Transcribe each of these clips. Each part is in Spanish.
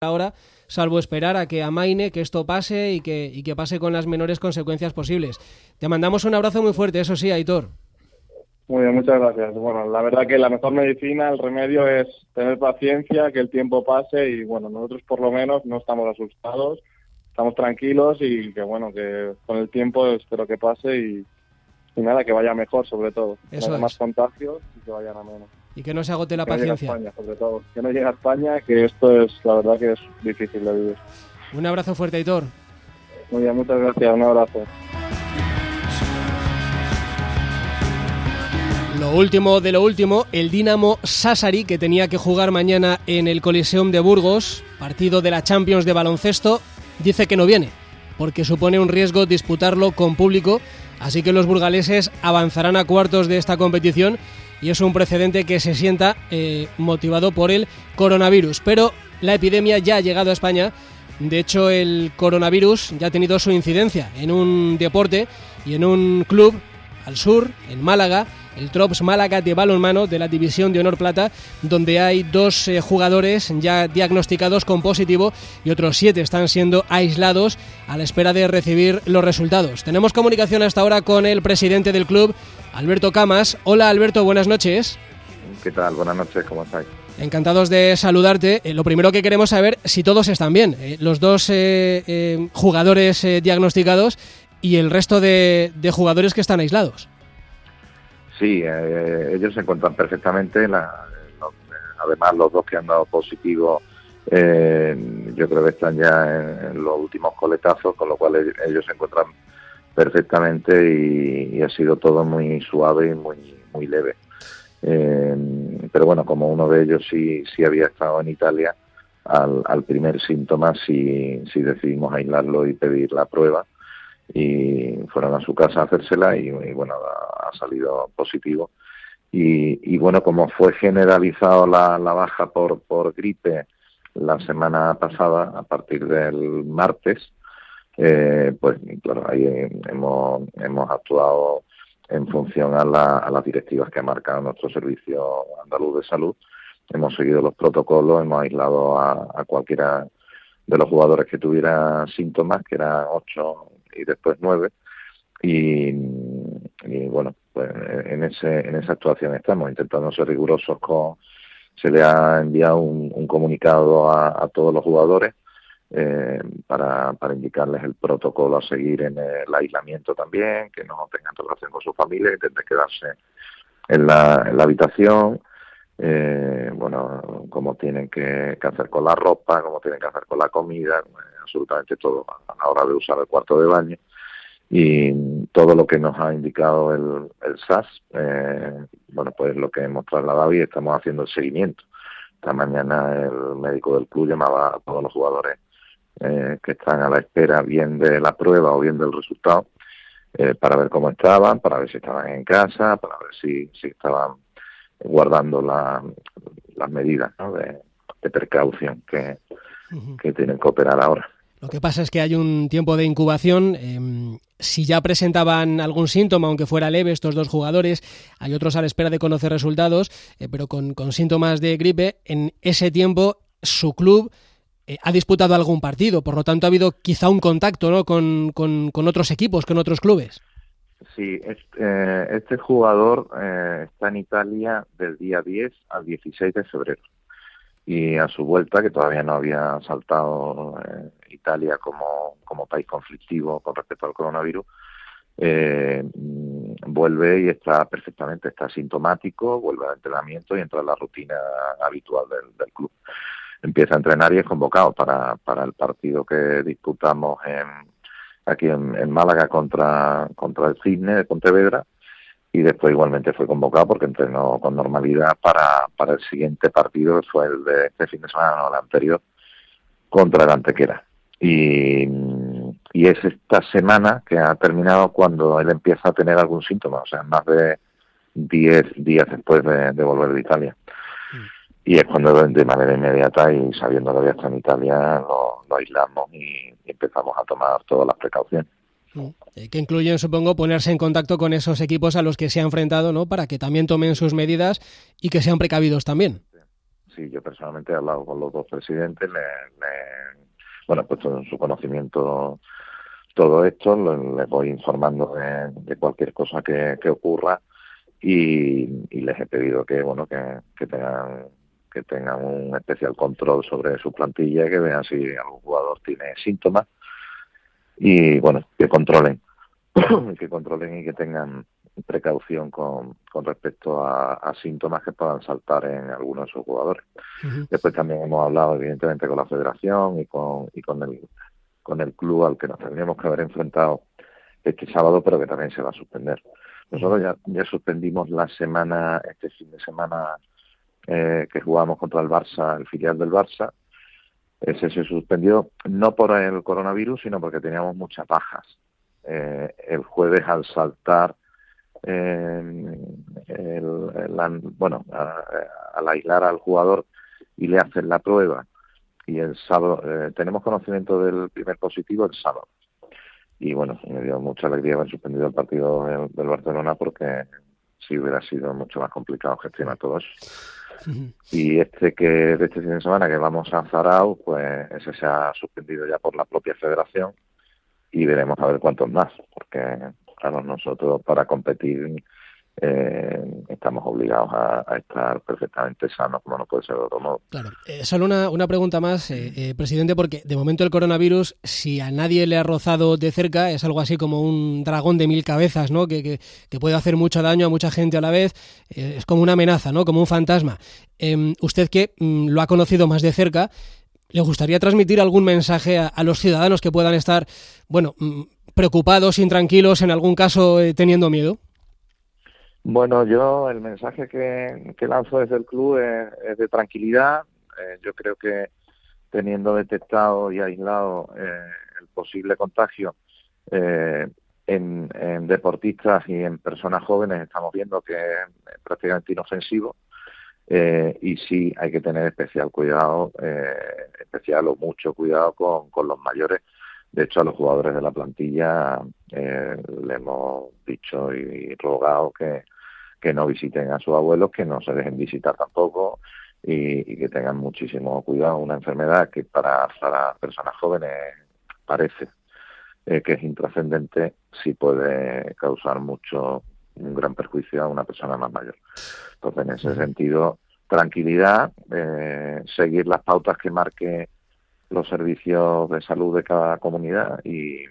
ahora, salvo esperar a que amaine, que esto pase y que, y que pase con las menores consecuencias posibles. Te mandamos un abrazo muy fuerte, eso sí, Aitor. Muy bien, muchas gracias. Bueno, la verdad que la mejor medicina, el remedio es tener paciencia, que el tiempo pase y bueno, nosotros por lo menos no estamos asustados, estamos tranquilos y que bueno, que con el tiempo espero que pase y, y nada, que vaya mejor sobre todo. Eso que haya más contagios y que vayan a menos. Y que no se agote la que no llegue a paciencia. España, sobre todo. Que no llegue a España, que esto es, la verdad que es difícil de vivir. Un abrazo fuerte, Aitor. Muy bien, muchas gracias, un abrazo. Lo último de lo último, el Dinamo Sassari, que tenía que jugar mañana en el Coliseum de Burgos, partido de la Champions de baloncesto, dice que no viene, porque supone un riesgo disputarlo con público, así que los burgaleses avanzarán a cuartos de esta competición y es un precedente que se sienta eh, motivado por el coronavirus. Pero la epidemia ya ha llegado a España. De hecho, el coronavirus ya ha tenido su incidencia en un deporte y en un club al sur, en Málaga, el Trops Málaga de balonmano de la División de Honor Plata, donde hay dos eh, jugadores ya diagnosticados con positivo y otros siete están siendo aislados a la espera de recibir los resultados. Tenemos comunicación hasta ahora con el presidente del club, Alberto Camas. Hola Alberto, buenas noches. ¿Qué tal? Buenas noches, ¿cómo estáis? Encantados de saludarte. Eh, lo primero que queremos saber si todos están bien. Eh, los dos eh, jugadores diagnosticados y el resto de, de jugadores que están aislados. Sí, eh, ellos se encuentran perfectamente. la- eh, además, los dos que han dado positivo, eh, yo creo que están ya en, los últimos coletazos, con lo cual ellos, ellos se encuentran perfectamente y, y ha sido todo muy suave y muy, muy leve. Eh, pero bueno, como uno de ellos sí, sí había estado en Italia, al, al primer síntoma sí, sí decidimos aislarlo y pedir la prueba y fueron a su casa a hacérsela y, y, bueno, ha, salido positivo. Y, y, bueno, como fue generalizado la, la baja por, por gripe la semana pasada, a partir del martes, eh, pues claro, ahí hemos, hemos actuado en función a, la, a las directivas que ha marcado nuestro servicio andaluz de salud. Hemos seguido los protocolos, hemos aislado a, a cualquiera de los jugadores que tuviera síntomas, que eran ocho y después nueve. Y, bueno, pues en, ese, en esa actuación estamos, intentando ser rigurosos con... Se le ha enviado un, un comunicado a, a, todos los jugadores eh, para, para indicarles el protocolo a seguir en el aislamiento también, que no tengan relación con su familia, intenten quedarse en la habitación, eh, bueno, cómo tienen que, hacer con la ropa, cómo tienen que hacer con la comida, absolutamente todo a la hora de usar el cuarto de baño y todo lo que nos ha indicado el, el SAS, eh, bueno, pues lo que hemos trasladado y estamos haciendo el seguimiento. Esta mañana el médico del club llamaba a todos los jugadores eh, que están a la espera bien de la prueba o bien del resultado eh, para ver cómo estaban, para ver si estaban en casa, para ver si, si estaban guardando la, las medidas ¿no? de, de, precaución que, uh -huh. que tienen que operar ahora. Lo que pasa es que hay un tiempo de incubación. Eh, si ya presentaban algún síntoma, aunque fuera leve, estos dos jugadores, hay otros a la espera de conocer resultados, eh, pero con, con, síntomas de gripe, en ese tiempo su club eh, ha disputado algún partido. Por lo tanto, ha habido quizá un contacto ¿no? con, con, con otros equipos, con otros clubes. Sí, este, este jugador eh, está en Italia del día 10 al 16 de febrero y a su vuelta, que todavía no había saltado eh, Italia como, como país conflictivo con respecto al coronavirus, eh, vuelve y está perfectamente, está sintomático, vuelve al entrenamiento y entra en la rutina habitual del, del club. Empieza a entrenar y es convocado para, para el partido que disputamos en, aquí en, en Málaga contra, contra el Cisne de Pontevedra y después igualmente fue convocado porque entrenó con normalidad para, para el siguiente partido, fue el de este fin de semana, no el anterior, contra el Antequera. Y, y es esta semana que ha terminado cuando él empieza a tener algún síntoma, o sea, más de 10 días después de, de volver de Italia. Mm. Y es cuando de manera inmediata y sabiendo que había estado en Italia, lo, lo aislamos y empezamos a tomar todas las precauciones que incluyen, supongo, ponerse en contacto con esos equipos a los que se ha enfrentado, ¿no? Para que también tomen sus medidas y que sean precavidos también. sí, yo personalmente he hablado con los dos presidentes, le, bueno, he puesto en su conocimiento todo esto, les voy informando de, cualquier cosa que, ocurra y, les he pedido que, bueno, que, tengan que tengan un especial control sobre su plantilla y que vean si algún jugador tiene síntomas y bueno que controlen que controlen y que tengan precaución con, con respecto a, síntomas que puedan saltar en algunos de sus jugadores. Después también hemos hablado evidentemente con la federación y con, y con el con el club al que nos tendríamos que haber enfrentado este sábado, pero que también se va a suspender. Nosotros ya, ya suspendimos la semana, este fin de semana eh, que jugamos contra el Barça, el filial del Barça. Ese se suspendió no por el coronavirus, sino porque teníamos muchas bajas. Eh, el jueves al saltar eh, el, bueno, al aislar al jugador y le hacen la prueba y el sábado eh, tenemos conocimiento del primer positivo el sábado y bueno me dio mucha alegría haber suspendido el partido del, Barcelona porque si hubiera sido mucho más complicado gestionar todo eso y este que de este fin de semana que vamos a Zarao pues ese se ha suspendido ya por la propia federación y veremos a ver cuántos más porque claro nosotros para competir eh, estamos obligados a, estar perfectamente sanos, como no puede ser de otro modo. Claro. Eh, solo una, una, pregunta más, eh, eh, presidente, porque de momento el coronavirus, si a nadie le ha rozado de cerca, es algo así como un dragón de mil cabezas, ¿no? Que, que, puede hacer mucho daño a mucha gente a la vez. es como una amenaza, ¿no? Como un fantasma. Em, usted que mm, lo ha conocido más de cerca, ¿le gustaría transmitir algún mensaje a, a los ciudadanos que puedan estar, bueno, mm, preocupados, intranquilos, en algún caso teniendo miedo? Bueno, yo el mensaje que, lanzo desde el club es, de tranquilidad. Eh, yo creo que teniendo detectado y aislado eh, el posible contagio eh, en, deportistas y en personas jóvenes, estamos viendo que es prácticamente inofensivo. y sí hay que tener especial cuidado, especial o mucho cuidado con los mayores de hecho, a los jugadores de la plantilla eh, le hemos dicho y, rogado que, que no visiten a sus abuelos, que no se dejen visitar tampoco y, que tengan muchísimo cuidado. Una enfermedad que para, las personas jóvenes parece eh, que es intrascendente, sí puede causar mucho, un gran perjuicio a una persona más mayor. Entonces, en ese sentido, tranquilidad, eh, seguir las pautas que marque los servicios de salud de cada comunidad y,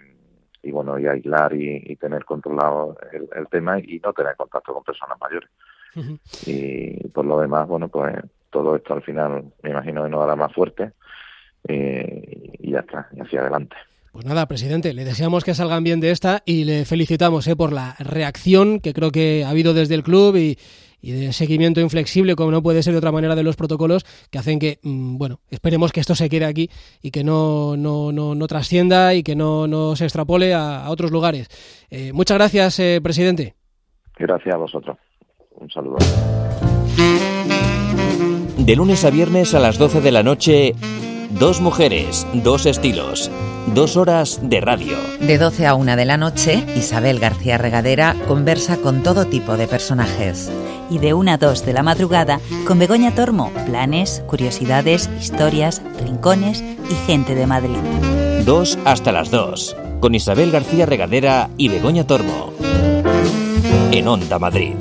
bueno, y aislar y, tener controlado el, tema y no tener contacto con personas mayores. Y por lo demás, bueno, pues todo esto al final me imagino que nos dará más fuerte eh, y ya está, y hacia adelante. Pues nada, presidente, le deseamos que salgan bien de esta y le felicitamos eh, por la reacción que creo que ha habido desde el club y, y de seguimiento inflexible, como no puede ser de otra manera, de los protocolos que hacen que, mm, bueno, esperemos que esto se quede aquí y que no, no, no, trascienda y que no, no se extrapole a, otros lugares. Eh, muchas gracias, eh, presidente. Gracias a vosotros. Un saludo. De lunes a viernes a las 12 de la noche, dos mujeres, dos estilos Dos horas de radio. De 12 a 1 de la noche, Isabel García Regadera conversa con todo tipo de personajes. Y de 1 a 2 de la madrugada, con Begoña Tormo, planes, curiosidades, historias, rincones y gente de Madrid. Dos hasta las 2, con Isabel García Regadera y Begoña Tormo. En Onda Madrid.